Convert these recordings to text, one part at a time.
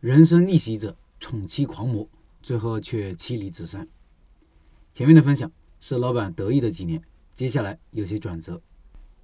人生逆袭者，宠妻狂魔，最后却妻离子散。前面的分享是老板得意的几年，接下来有些转折。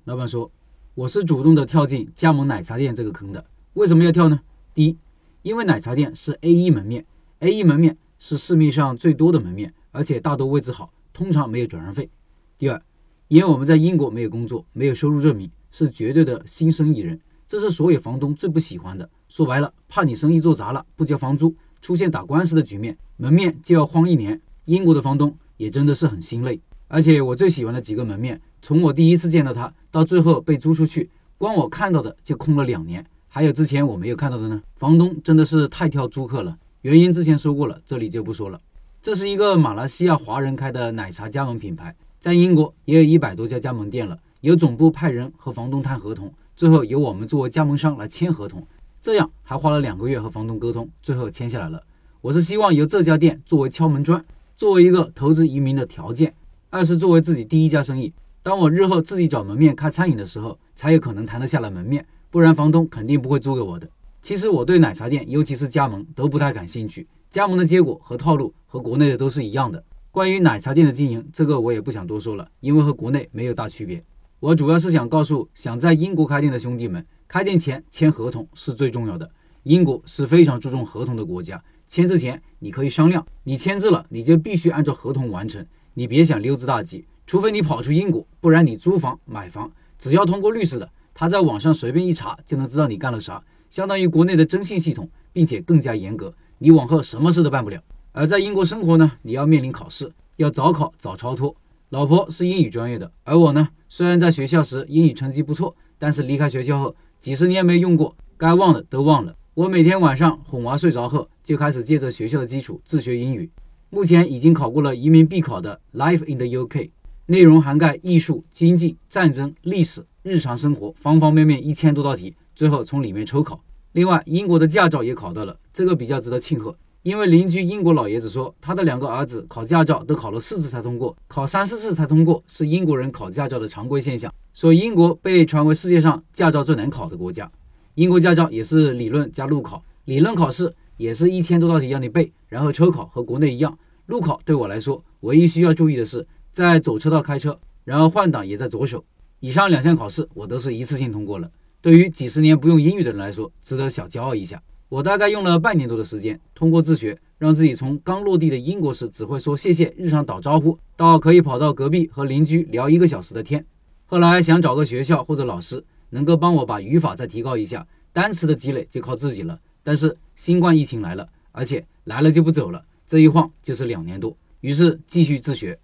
老板说：“我是主动的跳进加盟奶茶店这个坑的。为什么要跳呢？第一，因为奶茶店是 A 一门面，A 一门面是市面上最多的门面，而且大多位置好，通常没有转让费。第二，因为我们在英国没有工作，没有收入证明，是绝对的新生艺人，这是所有房东最不喜欢的。”说白了，怕你生意做砸了，不交房租，出现打官司的局面，门面就要慌一年。英国的房东也真的是很心累。而且我最喜欢的几个门面，从我第一次见到他到最后被租出去，光我看到的就空了两年。还有之前我没有看到的呢。房东真的是太挑租客了，原因之前说过了，这里就不说了。这是一个马来西亚华人开的奶茶加盟品牌，在英国也有一百多家加盟店了，有总部派人和房东谈合同，最后由我们作为加盟商来签合同。这样还花了两个月和房东沟通，最后签下来了。我是希望由这家店作为敲门砖，作为一个投资移民的条件；二是作为自己第一家生意。当我日后自己找门面开餐饮的时候，才有可能谈得下来门面，不然房东肯定不会租给我的。其实我对奶茶店，尤其是加盟，都不太感兴趣。加盟的结果和套路和国内的都是一样的。关于奶茶店的经营，这个我也不想多说了，因为和国内没有大区别。我主要是想告诉想在英国开店的兄弟们。开店前签合同是最重要的。英国是非常注重合同的国家，签字前你可以商量，你签字了，你就必须按照合同完成，你别想溜之大吉。除非你跑出英国，不然你租房买房，只要通过律师的，他在网上随便一查就能知道你干了啥，相当于国内的征信系统，并且更加严格，你往后什么事都办不了。而在英国生活呢，你要面临考试，要早考早超脱。老婆是英语专业的，而我呢，虽然在学校时英语成绩不错，但是离开学校后。几十年没用过，该忘的都忘了。我每天晚上哄娃睡着后，就开始借着学校的基础自学英语。目前已经考过了移民必考的 Life in the UK，内容涵盖艺术、经济、战争、历史、日常生活方方面面一千多道题，最后从里面抽考。另外，英国的驾照也考到了，这个比较值得庆贺。因为邻居英国老爷子说，他的两个儿子考驾照都考了四次才通过，考三四次才通过是英国人考驾照的常规现象。所以英国被传为世界上驾照最难考的国家。英国驾照也是理论加路考，理论考试也是一千多道题让你背，然后抽考和国内一样。路考对我来说，唯一需要注意的是在左车道开车，然后换挡也在左手。以上两项考试我都是一次性通过了。对于几十年不用英语的人来说，值得小骄傲一下。我大概用了半年多的时间，通过自学，让自己从刚落地的英国时只会说谢谢、日常打招呼，到可以跑到隔壁和邻居聊一个小时的天。后来想找个学校或者老师能够帮我把语法再提高一下，单词的积累就靠自己了。但是新冠疫情来了，而且来了就不走了，这一晃就是两年多，于是继续自学。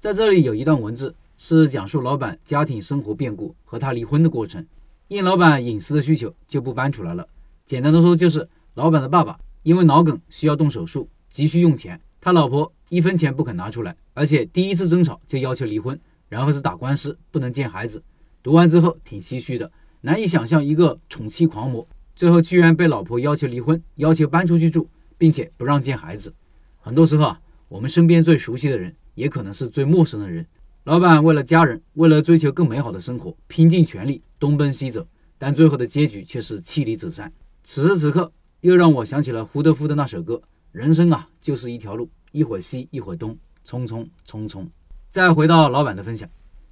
在这里有一段文字是讲述老板家庭生活变故和他离婚的过程，应老板隐私的需求就不搬出来了。简单的说，就是老板的爸爸因为脑梗需要动手术，急需用钱，他老婆一分钱不肯拿出来，而且第一次争吵就要求离婚，然后是打官司，不能见孩子。读完之后挺唏嘘的，难以想象一个宠妻狂魔，最后居然被老婆要求离婚，要求搬出去住，并且不让见孩子。很多时候啊，我们身边最熟悉的人，也可能是最陌生的人。老板为了家人，为了追求更美好的生活，拼尽全力东奔西走，但最后的结局却是妻离子散。此时此刻，又让我想起了胡德夫的那首歌：“人生啊，就是一条路，一会儿西，一会儿东，匆匆匆匆。”再回到老板的分享，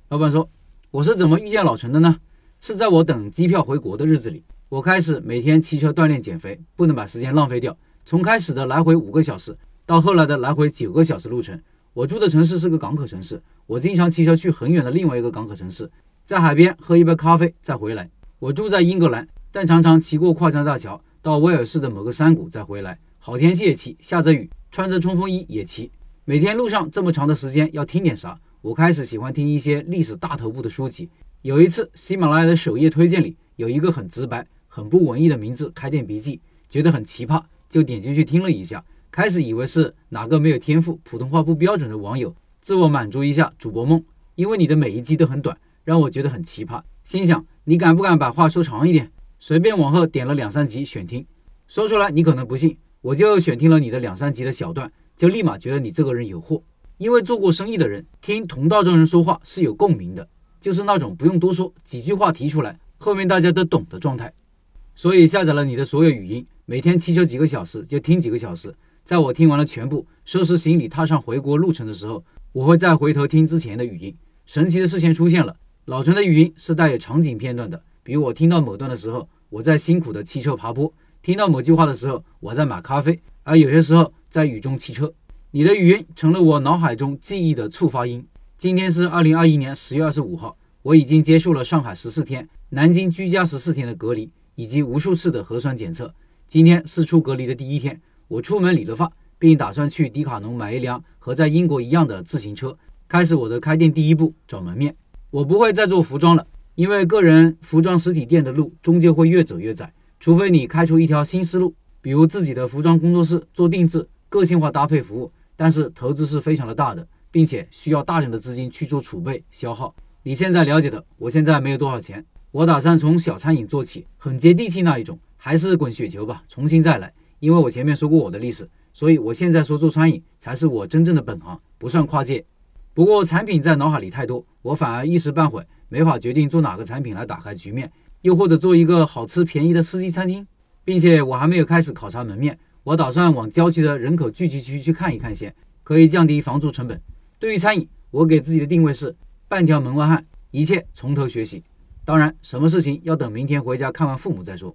老板说：“我是怎么遇见老陈的呢？是在我等机票回国的日子里，我开始每天骑车锻炼减肥，不能把时间浪费掉。从开始的来回五个小时，到后来的来回九个小时路程。我住的城市是个港口城市，我经常骑车去很远的另外一个港口城市，在海边喝一杯咖啡再回来。我住在英格兰。”但常常骑过跨江大桥到威尔士的某个山谷再回来，好天气也骑，下着雨穿着冲锋衣也骑。每天路上这么长的时间要听点啥？我开始喜欢听一些历史大头部的书籍。有一次，喜马拉雅的首页推荐里有一个很直白、很不文艺的名字《开店笔记》，觉得很奇葩，就点进去听了一下。开始以为是哪个没有天赋、普通话不标准的网友自我满足一下主播梦，因为你的每一集都很短，让我觉得很奇葩。心想你敢不敢把话说长一点？随便往后点了两三集选听，说出来你可能不信，我就选听了你的两三集的小段，就立马觉得你这个人有货。因为做过生意的人听同道中人说话是有共鸣的，就是那种不用多说几句话提出来，后面大家都懂的状态。所以下载了你的所有语音，每天骑车几个小时就听几个小时。在我听完了全部，收拾行李踏上回国路程的时候，我会再回头听之前的语音。神奇的事情出现了，老陈的语音是带有场景片段的，比如我听到某段的时候，我在辛苦的骑车爬坡；听到某句话的时候，我在买咖啡；而有些时候在雨中骑车。你的语音成了我脑海中记忆的触发音。今天是二零二一年十月二十五号，我已经结束了上海十四天、南京居家十四天的隔离，以及无数次的核酸检测。今天是出隔离的第一天。我出门理了发，并打算去迪卡侬买一辆和在英国一样的自行车，开始我的开店第一步——找门面。我不会再做服装了，因为个人服装实体店的路终究会越走越窄，除非你开出一条新思路，比如自己的服装工作室做定制、个性化搭配服务。但是投资是非常的大的，并且需要大量的资金去做储备消耗。你现在了解的，我现在没有多少钱，我打算从小餐饮做起，很接地气那一种，还是滚雪球吧，重新再来。因为我前面说过我的历史，所以我现在说做餐饮才是我真正的本行，不算跨界。不过产品在脑海里太多，我反而一时半会没法决定做哪个产品来打开局面，又或者做一个好吃便宜的司机餐厅，并且我还没有开始考察门面。我打算往郊区的人口聚集区去看一看先，可以降低房租成本。对于餐饮，我给自己的定位是半条门外汉，一切从头学习。当然，什么事情要等明天回家看完父母再说。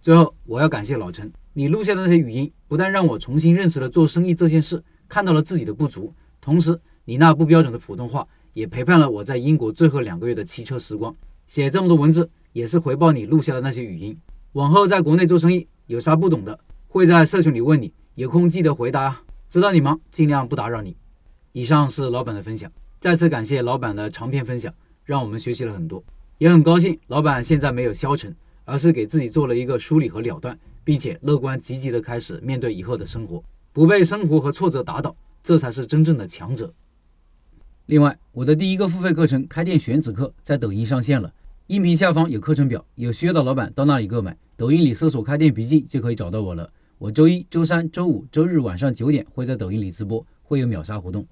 最后，我要感谢老陈。你录下的那些语音，不但让我重新认识了做生意这件事，看到了自己的不足，同时你那不标准的普通话也陪伴了我在英国最后两个月的骑车时光。写这么多文字，也是回报你录下的那些语音。往后在国内做生意，有啥不懂的，会在社群里问你，有空记得回答啊。知道你忙，尽量不打扰你。以上是老板的分享，再次感谢老板的长篇分享，让我们学习了很多，也很高兴老板现在没有消沉，而是给自己做了一个梳理和了断。并且乐观积极地开始面对以后的生活，不被生活和挫折打倒，这才是真正的强者。另外，我的第一个付费课程《开店选址课》在抖音上线了，音频下方有课程表，有需要的老板到那里购买。抖音里搜索“开店笔记”就可以找到我了。我周一周三周五周日晚上九点会在抖音里直播，会有秒杀活动。